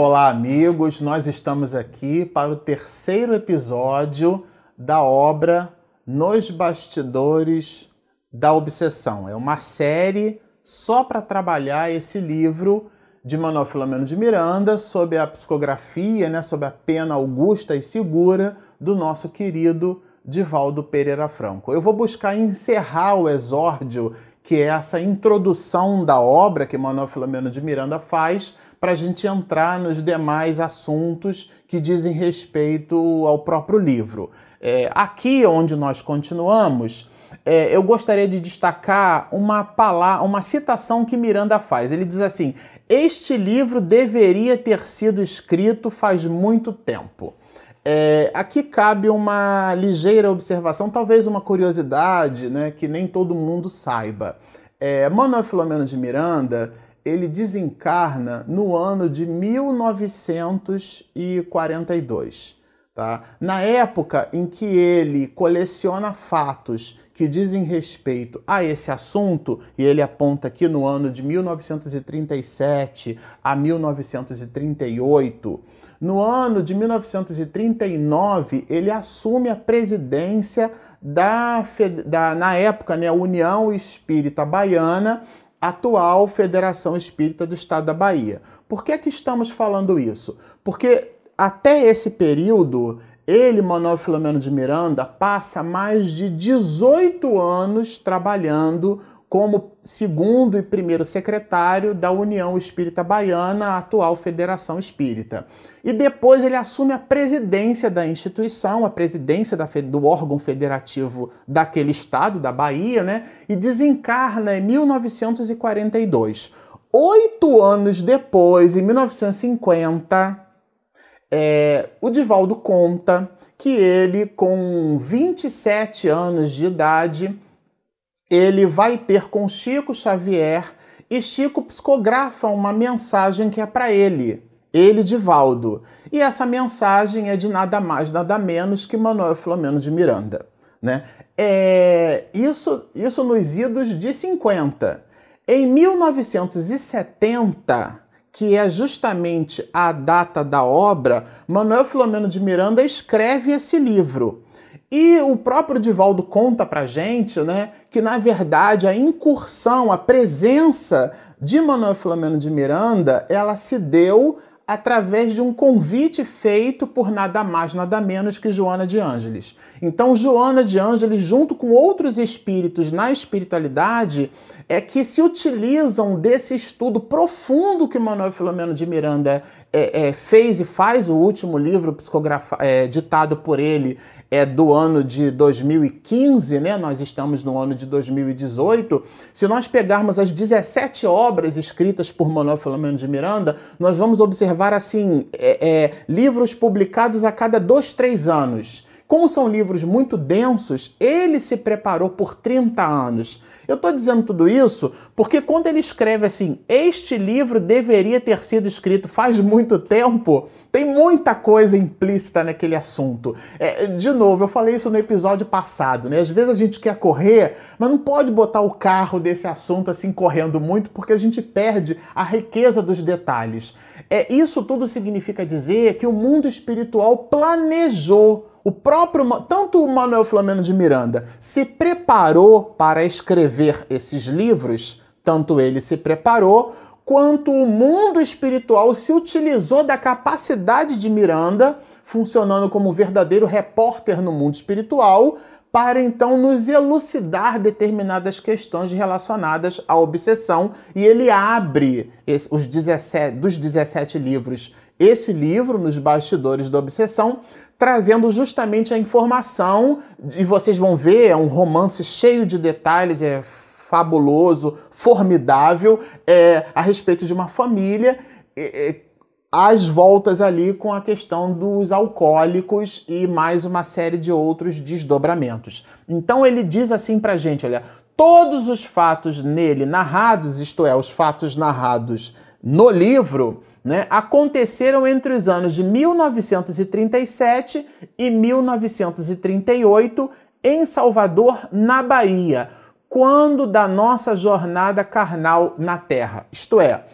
Olá, amigos. Nós estamos aqui para o terceiro episódio da obra Nos Bastidores da Obsessão. É uma série só para trabalhar esse livro de Manuel Filomeno de Miranda sobre a psicografia, né, sobre a pena augusta e segura do nosso querido Divaldo Pereira Franco. Eu vou buscar encerrar o exórdio, que é essa introdução da obra que Manuel Filomeno de Miranda faz, para a gente entrar nos demais assuntos que dizem respeito ao próprio livro. É, aqui onde nós continuamos, é, eu gostaria de destacar uma palavra, uma citação que Miranda faz. Ele diz assim: Este livro deveria ter sido escrito faz muito tempo. É, aqui cabe uma ligeira observação, talvez uma curiosidade, né, que nem todo mundo saiba. É, Manuel Filomeno de Miranda ele desencarna no ano de 1942. Tá? Na época em que ele coleciona fatos que dizem respeito a esse assunto, e ele aponta aqui no ano de 1937 a 1938, no ano de 1939 ele assume a presidência da, da na época, né, União Espírita Baiana, atual Federação Espírita do Estado da Bahia. Por que, é que estamos falando isso? Porque até esse período, ele, Manuel Filomeno de Miranda, passa mais de 18 anos trabalhando como segundo e primeiro secretário da União Espírita Baiana, a atual Federação Espírita. E depois ele assume a presidência da instituição, a presidência da, do órgão federativo daquele estado, da Bahia, né? E desencarna em 1942. Oito anos depois, em 1950, é, o Divaldo conta que ele, com 27 anos de idade, ele vai ter com Chico Xavier e Chico psicografa uma mensagem que é para ele, ele Divaldo. E essa mensagem é de nada mais, nada menos que Manuel Filomeno de Miranda. Né? É, isso, isso nos idos de 50. Em 1970, que é justamente a data da obra, Manuel Filomeno de Miranda escreve esse livro. E o próprio Divaldo conta pra gente, né, que na verdade a incursão, a presença de Manuel Filomeno de Miranda, ela se deu através de um convite feito por nada mais, nada menos que Joana de Ângeles. Então, Joana de Ângeles, junto com outros espíritos na espiritualidade, é que se utilizam desse estudo profundo que Manuel Filomeno de Miranda é, é, fez e faz, o último livro é, ditado por ele é do ano de 2015, né? Nós estamos no ano de 2018. Se nós pegarmos as 17 obras escritas por Manuel Filomeno de Miranda, nós vamos observar assim é, é, livros publicados a cada dois, três anos. Como são livros muito densos, ele se preparou por 30 anos. Eu estou dizendo tudo isso porque quando ele escreve assim, este livro deveria ter sido escrito faz muito tempo, tem muita coisa implícita naquele assunto. É, de novo, eu falei isso no episódio passado, né? Às vezes a gente quer correr, mas não pode botar o carro desse assunto assim correndo muito porque a gente perde a riqueza dos detalhes. É, isso tudo significa dizer que o mundo espiritual planejou o próprio, tanto o Manuel Flamengo de Miranda se preparou para escrever esses livros, tanto ele se preparou, quanto o mundo espiritual se utilizou da capacidade de Miranda, funcionando como verdadeiro repórter no mundo espiritual, para então nos elucidar determinadas questões relacionadas à obsessão. E ele abre os 17, dos 17 livros esse livro, Nos Bastidores da Obsessão, trazendo justamente a informação, e vocês vão ver, é um romance cheio de detalhes, é fabuloso, formidável, é, a respeito de uma família. É, é, as voltas ali com a questão dos alcoólicos e mais uma série de outros desdobramentos. Então ele diz assim pra gente, olha, todos os fatos nele narrados, isto é, os fatos narrados no livro, né, aconteceram entre os anos de 1937 e 1938 em Salvador, na Bahia, quando da nossa jornada carnal na Terra. Isto é,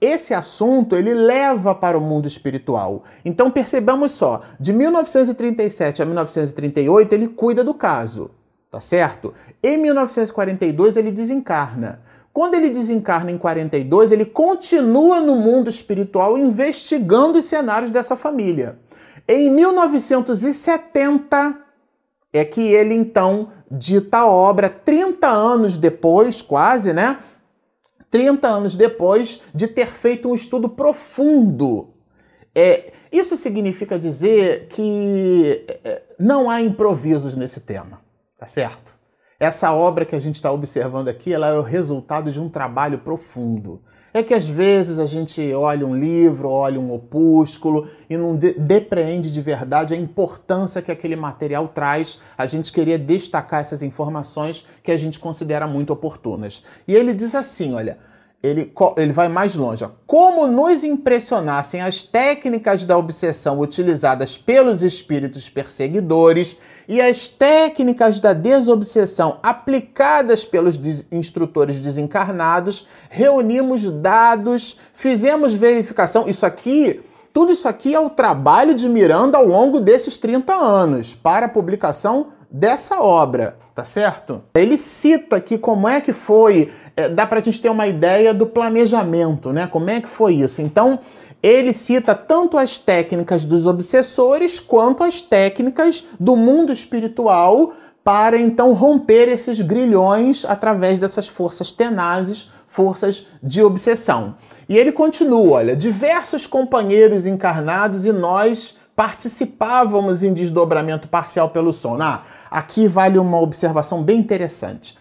esse assunto ele leva para o mundo espiritual. Então percebamos só, de 1937 a 1938 ele cuida do caso, tá certo? Em 1942 ele desencarna. Quando ele desencarna em 42, ele continua no mundo espiritual investigando os cenários dessa família. Em 1970 é que ele então dita a obra 30 anos depois, quase, né? 30 anos depois de ter feito um estudo profundo. É, isso significa dizer que é, não há improvisos nesse tema, tá certo? Essa obra que a gente está observando aqui, ela é o resultado de um trabalho profundo. É que às vezes a gente olha um livro, olha um opúsculo e não de depreende de verdade a importância que aquele material traz. A gente queria destacar essas informações que a gente considera muito oportunas. E ele diz assim: olha ele, ele vai mais longe. Como nos impressionassem as técnicas da obsessão utilizadas pelos espíritos perseguidores e as técnicas da desobsessão aplicadas pelos instrutores desencarnados, reunimos dados, fizemos verificação. Isso aqui, tudo isso aqui é o trabalho de Miranda ao longo desses 30 anos para a publicação dessa obra, tá certo? Ele cita aqui como é que foi é, dá para a gente ter uma ideia do planejamento, né? Como é que foi isso? Então, ele cita tanto as técnicas dos obsessores quanto as técnicas do mundo espiritual para então romper esses grilhões através dessas forças tenazes, forças de obsessão. E ele continua, olha, diversos companheiros encarnados e nós participávamos em desdobramento parcial pelo sono. Ah, aqui vale uma observação bem interessante.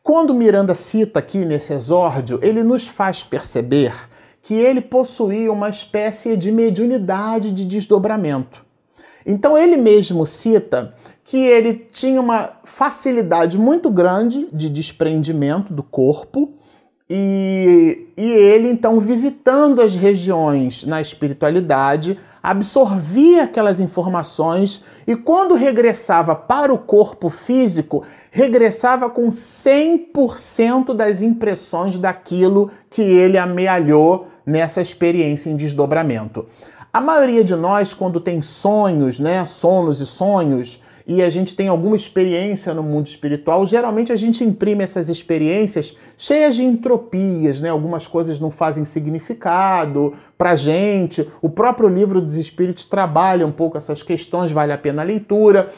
Quando Miranda cita aqui nesse exórdio, ele nos faz perceber que ele possuía uma espécie de mediunidade de desdobramento. Então ele mesmo cita que ele tinha uma facilidade muito grande de desprendimento do corpo e, e ele então visitando as regiões na espiritualidade absorvia aquelas informações e, quando regressava para o corpo físico, regressava com 100% das impressões daquilo que ele amealhou nessa experiência em desdobramento. A maioria de nós, quando tem sonhos, né, sonos e sonhos, e a gente tem alguma experiência no mundo espiritual, geralmente a gente imprime essas experiências cheias de entropias, né? Algumas coisas não fazem significado pra gente. O próprio livro dos espíritos trabalha um pouco essas questões, vale a pena a leitura.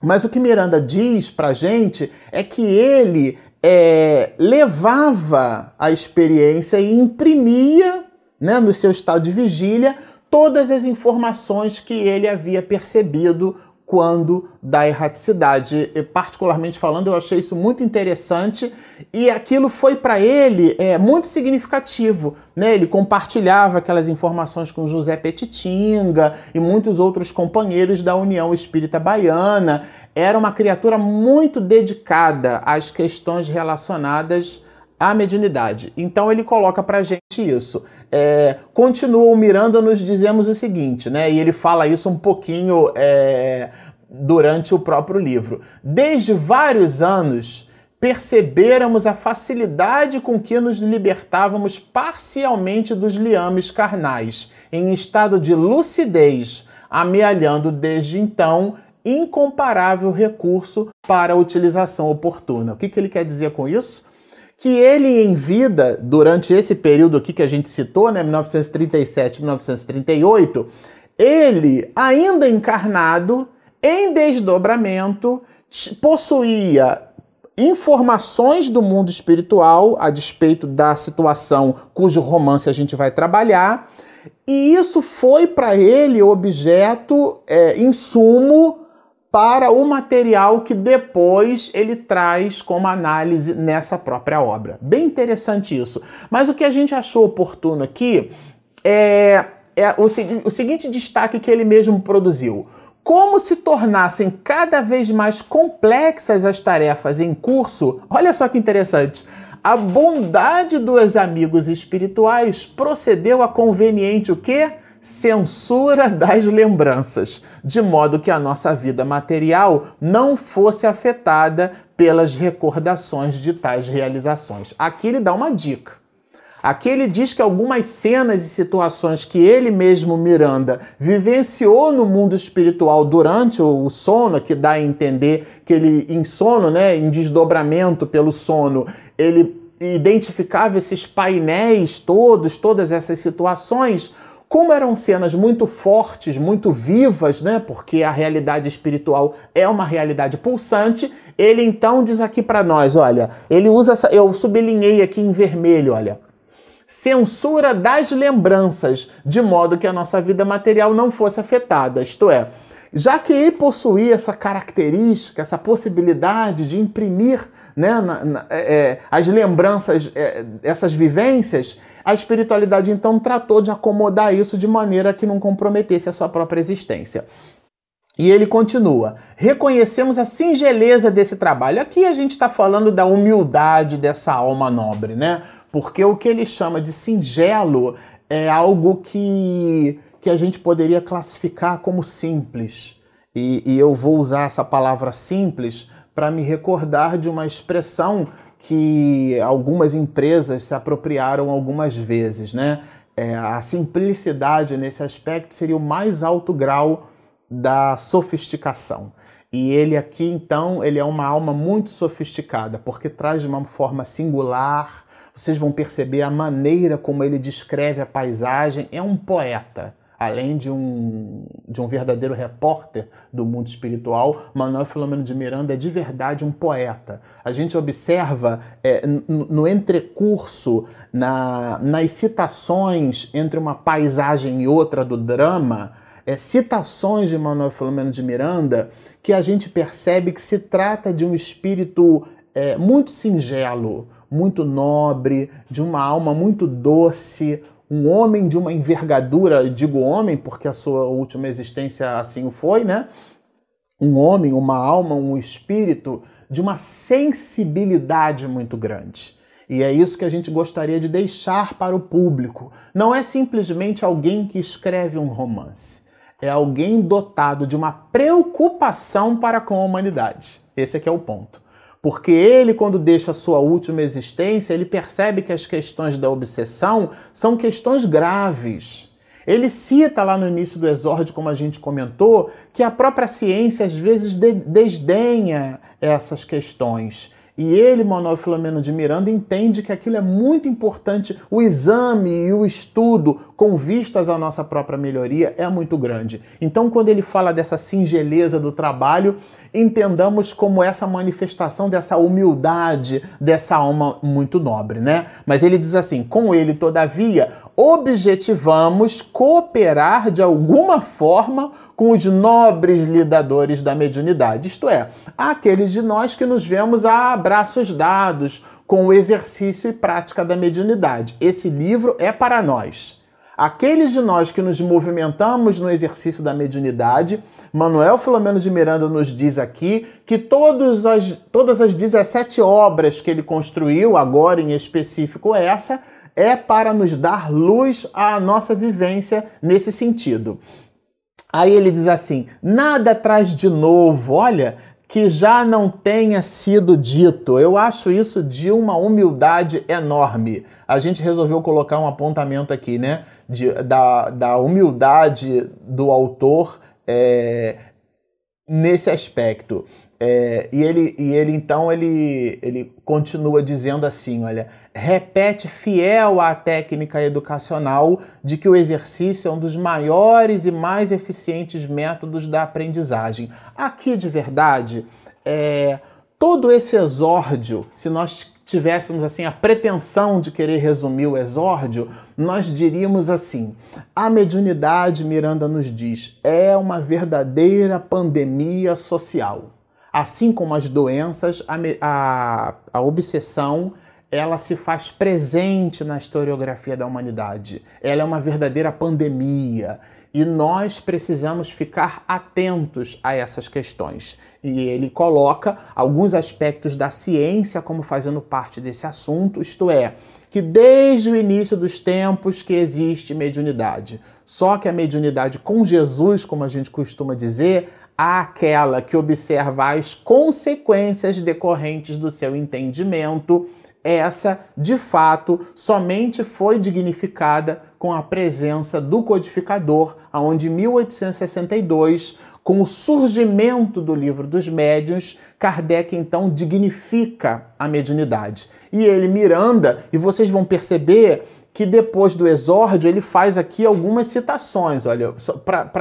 Mas o que Miranda diz pra gente é que ele é, levava a experiência e imprimia né, no seu estado de vigília todas as informações que ele havia percebido quando da erraticidade. E, particularmente falando, eu achei isso muito interessante e aquilo foi para ele é, muito significativo. Né? Ele compartilhava aquelas informações com José Petitinga e muitos outros companheiros da União Espírita Baiana. Era uma criatura muito dedicada às questões relacionadas à mediunidade. Então ele coloca para gente isso. É, continua o Miranda nos dizemos o seguinte, né? E ele fala isso um pouquinho é, durante o próprio livro. Desde vários anos perceberamos a facilidade com que nos libertávamos parcialmente dos liames carnais, em estado de lucidez, amealhando desde então incomparável recurso para a utilização oportuna. O que, que ele quer dizer com isso? que ele em vida, durante esse período aqui que a gente citou, né, 1937, 1938, ele, ainda encarnado, em desdobramento, possuía informações do mundo espiritual a despeito da situação cujo romance a gente vai trabalhar, e isso foi para ele objeto, é, insumo para o material que depois ele traz como análise nessa própria obra. Bem interessante isso. Mas o que a gente achou oportuno aqui é, é o, o seguinte destaque que ele mesmo produziu. Como se tornassem cada vez mais complexas as tarefas em curso, olha só que interessante. A bondade dos amigos espirituais procedeu a conveniente o quê? censura das lembranças, de modo que a nossa vida material não fosse afetada pelas recordações de tais realizações. Aqui ele dá uma dica. Aqui ele diz que algumas cenas e situações que ele mesmo, Miranda, vivenciou no mundo espiritual durante o sono, que dá a entender que ele, em sono, né, em desdobramento pelo sono, ele identificava esses painéis todos, todas essas situações, como eram cenas muito fortes, muito vivas, né? Porque a realidade espiritual é uma realidade pulsante. Ele então diz aqui para nós, olha, ele usa essa, eu sublinhei aqui em vermelho, olha censura das lembranças, de modo que a nossa vida material não fosse afetada. Isto é, já que ele possuía essa característica, essa possibilidade de imprimir né, na, na, é, é, as lembranças, é, essas vivências, a espiritualidade então tratou de acomodar isso de maneira que não comprometesse a sua própria existência. E ele continua: reconhecemos a singeleza desse trabalho. Aqui a gente está falando da humildade dessa alma nobre, né? Porque o que ele chama de singelo é algo que, que a gente poderia classificar como simples. E, e eu vou usar essa palavra simples para me recordar de uma expressão que algumas empresas se apropriaram algumas vezes, né? É, a simplicidade nesse aspecto seria o mais alto grau da sofisticação. E ele aqui, então, ele é uma alma muito sofisticada, porque traz de uma forma singular. Vocês vão perceber a maneira como ele descreve a paisagem. É um poeta. Além de um, de um verdadeiro repórter do mundo espiritual, Manuel Filomeno de Miranda é de verdade um poeta. A gente observa é, no, entrecurso, na, nas citações entre uma paisagem e outra do drama, é, citações de Manuel Filomeno de Miranda que a gente percebe que se trata de um espírito é, muito singelo, muito nobre, de uma alma muito doce, um homem de uma envergadura, digo homem porque a sua última existência assim o foi, né? Um homem, uma alma, um espírito de uma sensibilidade muito grande. E é isso que a gente gostaria de deixar para o público. Não é simplesmente alguém que escreve um romance é alguém dotado de uma preocupação para com a humanidade. Esse aqui é o ponto. Porque ele, quando deixa a sua última existência, ele percebe que as questões da obsessão são questões graves. Ele cita lá no início do exórdio, como a gente comentou, que a própria ciência às vezes desdenha essas questões. E ele, Manuel Filomeno de Miranda, entende que aquilo é muito importante. O exame e o estudo com vistas à nossa própria melhoria é muito grande. Então, quando ele fala dessa singeleza do trabalho, entendamos como essa manifestação dessa humildade, dessa alma muito nobre, né? Mas ele diz assim: com ele, todavia, objetivamos cooperar de alguma forma com os nobres lidadores da mediunidade, isto é, aqueles de nós que nos vemos a braços dados com o exercício e prática da mediunidade. Esse livro é para nós. Aqueles de nós que nos movimentamos no exercício da mediunidade, Manuel Filomeno de Miranda nos diz aqui que todos as, todas as 17 obras que ele construiu, agora em específico essa, é para nos dar luz à nossa vivência nesse sentido. Aí ele diz assim: nada traz de novo, olha, que já não tenha sido dito. Eu acho isso de uma humildade enorme. A gente resolveu colocar um apontamento aqui, né? De, da, da humildade do autor é, nesse aspecto. É, e, ele, e ele então ele, ele continua dizendo assim: olha, repete fiel à técnica educacional de que o exercício é um dos maiores e mais eficientes métodos da aprendizagem. Aqui de verdade, é, todo esse exórdio, se nós tivéssemos assim a pretensão de querer resumir o exórdio, nós diríamos assim: a mediunidade, Miranda nos diz, é uma verdadeira pandemia social. Assim como as doenças, a, a, a obsessão ela se faz presente na historiografia da humanidade. Ela é uma verdadeira pandemia e nós precisamos ficar atentos a essas questões. E ele coloca alguns aspectos da ciência como fazendo parte desse assunto, isto é, que desde o início dos tempos que existe mediunidade. Só que a mediunidade com Jesus, como a gente costuma dizer, àquela que observa as consequências decorrentes do seu entendimento essa, de fato, somente foi dignificada com a presença do codificador, aonde em 1862, com o surgimento do livro dos médiuns, Kardec então dignifica a mediunidade. E ele, Miranda, e vocês vão perceber que depois do exórdio ele faz aqui algumas citações. Olha,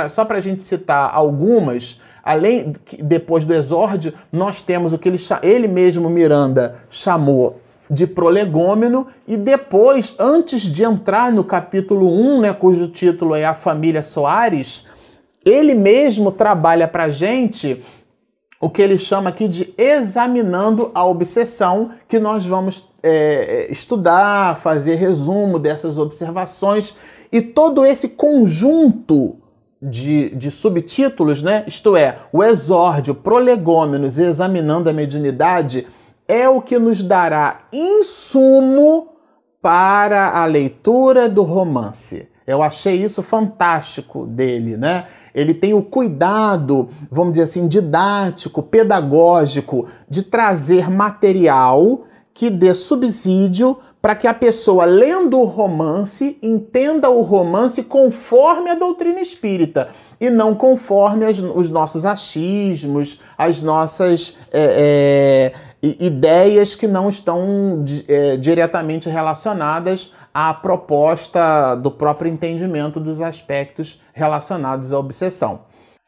só para a gente citar algumas, além depois do exórdio, nós temos o que ele, ele mesmo, Miranda, chamou de prolegômeno e depois, antes de entrar no capítulo 1, né, cujo título é A Família Soares, ele mesmo trabalha para gente o que ele chama aqui de examinando a obsessão, que nós vamos é, estudar, fazer resumo dessas observações. E todo esse conjunto de, de subtítulos, né? isto é, o exórdio, prolegômenos examinando a mediunidade, é o que nos dará insumo para a leitura do romance. Eu achei isso fantástico dele, né? Ele tem o cuidado, vamos dizer assim, didático, pedagógico, de trazer material que dê subsídio para que a pessoa, lendo o romance, entenda o romance conforme a doutrina espírita e não conforme as, os nossos achismos, as nossas é, é, ideias que não estão é, diretamente relacionadas à proposta do próprio entendimento dos aspectos relacionados à obsessão.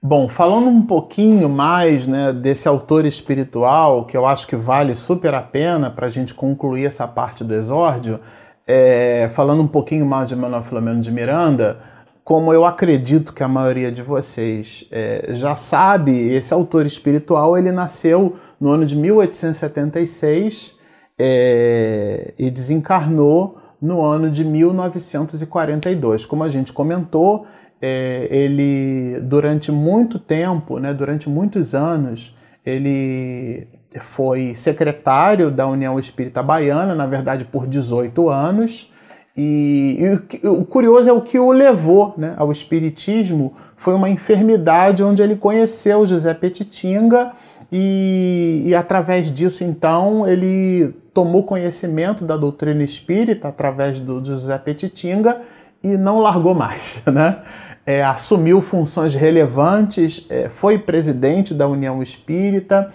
Bom, falando um pouquinho mais né, desse autor espiritual, que eu acho que vale super a pena para a gente concluir essa parte do exórdio, é, falando um pouquinho mais de Manuel Filomeno de Miranda, como eu acredito que a maioria de vocês é, já sabe, esse autor espiritual ele nasceu no ano de 1876 é, e desencarnou no ano de 1942. Como a gente comentou, é, ele durante muito tempo, né, durante muitos anos, ele foi secretário da União Espírita Baiana, na verdade por 18 anos. E, e o, curioso é o que o levou né, ao espiritismo foi uma enfermidade onde ele conheceu José Petitinga e, e através disso então ele tomou conhecimento da doutrina espírita através do José Petitinga e não largou mais, né? É, assumiu funções relevantes, é, foi presidente da União Espírita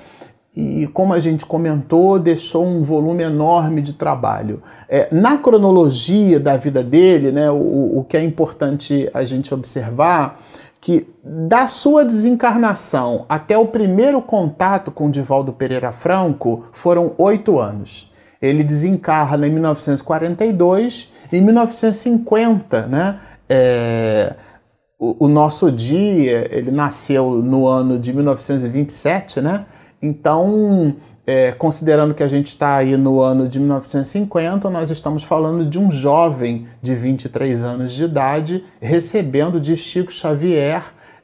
e, como a gente comentou, deixou um volume enorme de trabalho. É, na cronologia da vida dele, né, o, o que é importante a gente observar que da sua desencarnação até o primeiro contato com Divaldo Pereira Franco foram oito anos. Ele desencarna em 1942 e em 1950, né? É, o, nosso dia, ele nasceu no ano de 1927, né? Então, é, considerando que a gente está aí no ano de 1950, nós estamos falando de um jovem de 23 anos de idade recebendo de Chico Xavier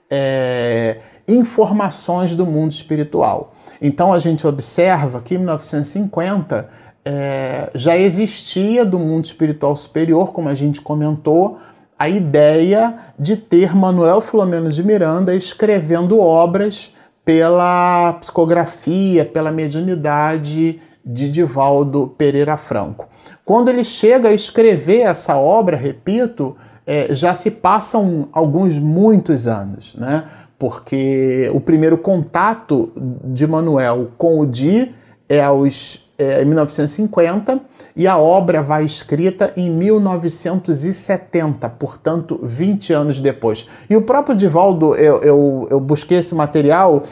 é, informações do mundo espiritual. Então a gente observa que em 1950 é, já existia do mundo espiritual superior, como a gente comentou, a ideia de ter Manuel Filomeno de Miranda escrevendo obras pela psicografia, pela mediunidade de Divaldo Pereira Franco. Quando ele chega a escrever essa obra, repito, é, já se passam alguns muitos anos, né? Porque o primeiro contato de Manuel com o Di é aos é, em 1950 e a obra vai escrita em 1970, portanto, 20 anos depois. E o próprio Divaldo, eu, eu, eu busquei esse material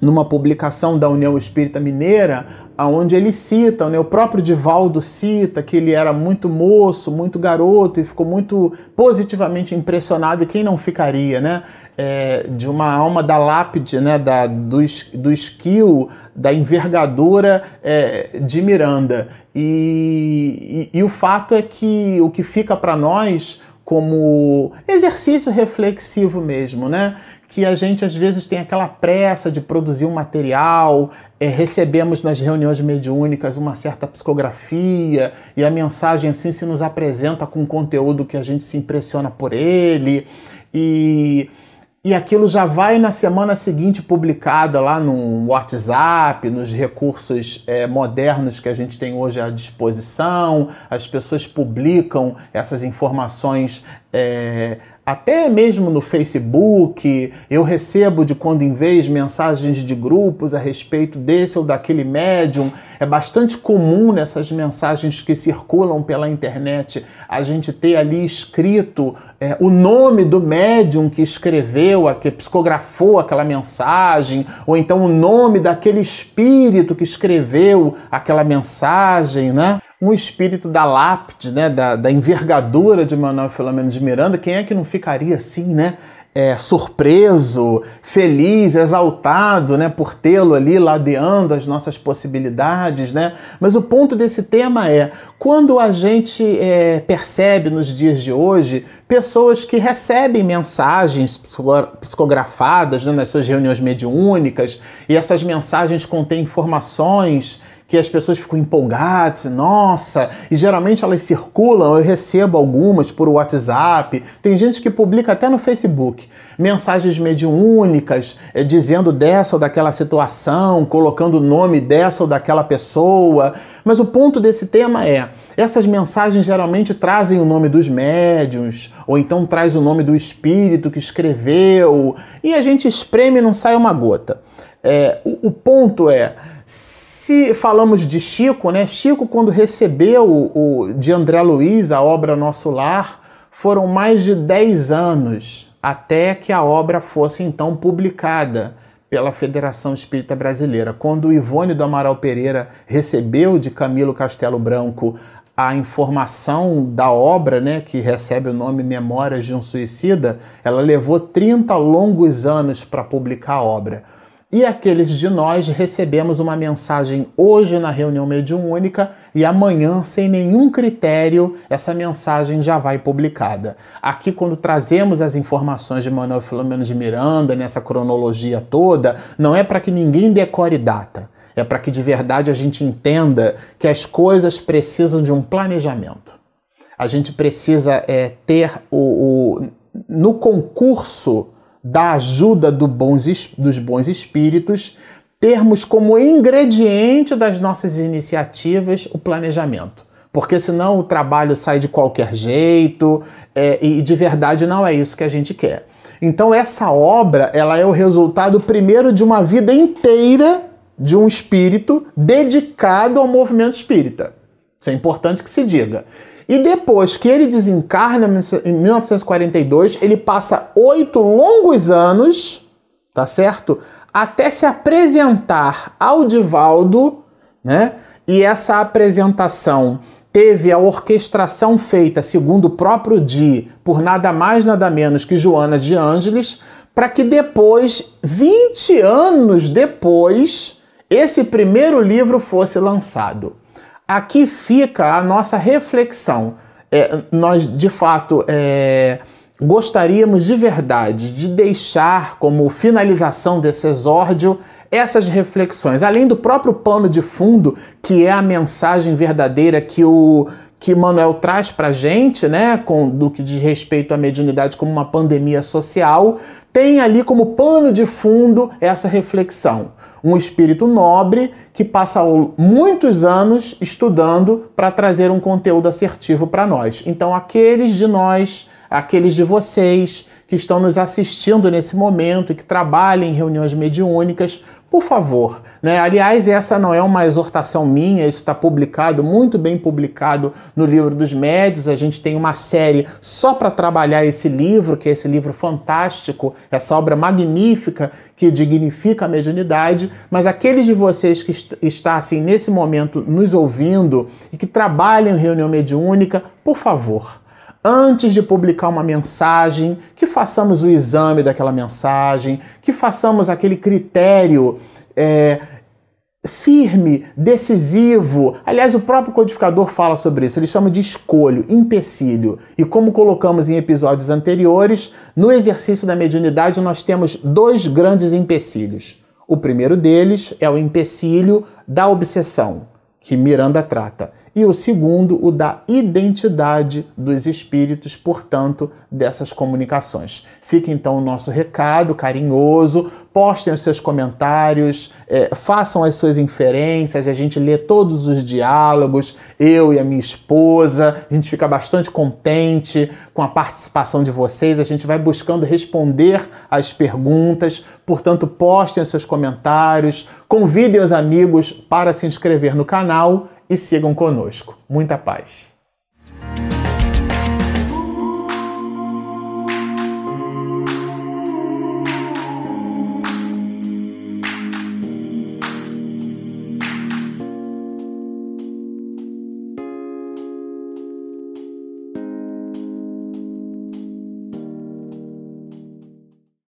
numa publicação da União Espírita Mineira, onde ele cita, né, o próprio Divaldo cita que ele era muito moço, muito garoto e ficou muito positivamente impressionado, e quem não ficaria, né? É, de uma alma da lápide, né, da, do, do skill, da envergadura é, de Miranda. E, e, e o fato é que o que fica para nós como exercício reflexivo mesmo, né? Que a gente às vezes tem aquela pressa de produzir um material, é, recebemos nas reuniões mediúnicas uma certa psicografia e a mensagem assim se nos apresenta com conteúdo que a gente se impressiona por ele e e aquilo já vai na semana seguinte publicada lá no WhatsApp, nos recursos é, modernos que a gente tem hoje à disposição. As pessoas publicam essas informações é, até mesmo no Facebook, eu recebo de quando em vez mensagens de grupos a respeito desse ou daquele médium. É bastante comum nessas mensagens que circulam pela internet a gente ter ali escrito é, o nome do médium que escreveu, que psicografou aquela mensagem, ou então o nome daquele espírito que escreveu aquela mensagem, né? Um espírito da lápide, né, da, da envergadura de Manuel Filomeno de Miranda, quem é que não ficaria assim, né, é, surpreso, feliz, exaltado, né, por tê-lo ali ladeando as nossas possibilidades, né? Mas o ponto desse tema é quando a gente é, percebe nos dias de hoje pessoas que recebem mensagens psicografadas né, nas suas reuniões mediúnicas e essas mensagens contêm informações que as pessoas ficam empolgadas, nossa, e geralmente elas circulam, eu recebo algumas por WhatsApp, tem gente que publica até no Facebook mensagens mediúnicas é, dizendo dessa ou daquela situação, colocando o nome dessa ou daquela pessoa. Mas o ponto desse tema é: essas mensagens geralmente trazem o nome dos médiums, ou então traz o nome do espírito que escreveu, e a gente espreme e não sai uma gota. É, o, o ponto é se falamos de Chico, né? Chico, quando recebeu o, de André Luiz a obra Nosso Lar, foram mais de 10 anos até que a obra fosse então publicada pela Federação Espírita Brasileira. Quando Ivone do Amaral Pereira recebeu de Camilo Castelo Branco a informação da obra, né, que recebe o nome Memórias de um Suicida, ela levou 30 longos anos para publicar a obra. E aqueles de nós recebemos uma mensagem hoje na reunião mediúnica e amanhã, sem nenhum critério, essa mensagem já vai publicada. Aqui, quando trazemos as informações de Manuel Filomeno de Miranda, nessa cronologia toda, não é para que ninguém decore data, é para que de verdade a gente entenda que as coisas precisam de um planejamento. A gente precisa é, ter o, o no concurso da ajuda do bons, dos bons espíritos, termos como ingrediente das nossas iniciativas o planejamento. Porque senão o trabalho sai de qualquer jeito é, e de verdade não é isso que a gente quer. Então essa obra ela é o resultado primeiro de uma vida inteira de um espírito dedicado ao movimento espírita. Isso é importante que se diga. E depois que ele desencarna em 1942, ele passa oito longos anos, tá certo? Até se apresentar ao Divaldo, né? E essa apresentação teve a orquestração feita, segundo o próprio Di, por nada mais nada menos que Joana de Ângeles, para que depois, 20 anos depois, esse primeiro livro fosse lançado aqui fica a nossa reflexão. É, nós, de fato, é, gostaríamos de verdade de deixar como finalização desse exórdio essas reflexões, além do próprio pano de fundo, que é a mensagem verdadeira que o que Manuel traz para gente, né, com do que diz respeito à mediunidade como uma pandemia social, tem ali como pano de fundo essa reflexão um espírito nobre que passa muitos anos estudando para trazer um conteúdo assertivo para nós. Então, aqueles de nós, aqueles de vocês que estão nos assistindo nesse momento e que trabalham em reuniões mediúnicas, por favor, né? Aliás, essa não é uma exortação minha, isso está publicado, muito bem publicado no livro dos médios. A gente tem uma série só para trabalhar esse livro, que é esse livro fantástico, essa obra magnífica que dignifica a mediunidade. Mas aqueles de vocês que est está assim nesse momento nos ouvindo e que trabalham em reunião mediúnica, por favor, antes de publicar uma mensagem, que façamos o exame daquela mensagem, que façamos aquele critério é, firme, decisivo. Aliás, o próprio codificador fala sobre isso, ele chama de escolho, empecilho. E como colocamos em episódios anteriores, no exercício da mediunidade nós temos dois grandes empecilhos. O primeiro deles é o empecilho da obsessão que Miranda trata. E o segundo, o da identidade dos espíritos, portanto, dessas comunicações. Fica então o nosso recado carinhoso, postem os seus comentários, é, façam as suas inferências, a gente lê todos os diálogos, eu e a minha esposa, a gente fica bastante contente com a participação de vocês, a gente vai buscando responder às perguntas, portanto, postem os seus comentários, convidem os amigos para se inscrever no canal e sigam conosco. Muita paz.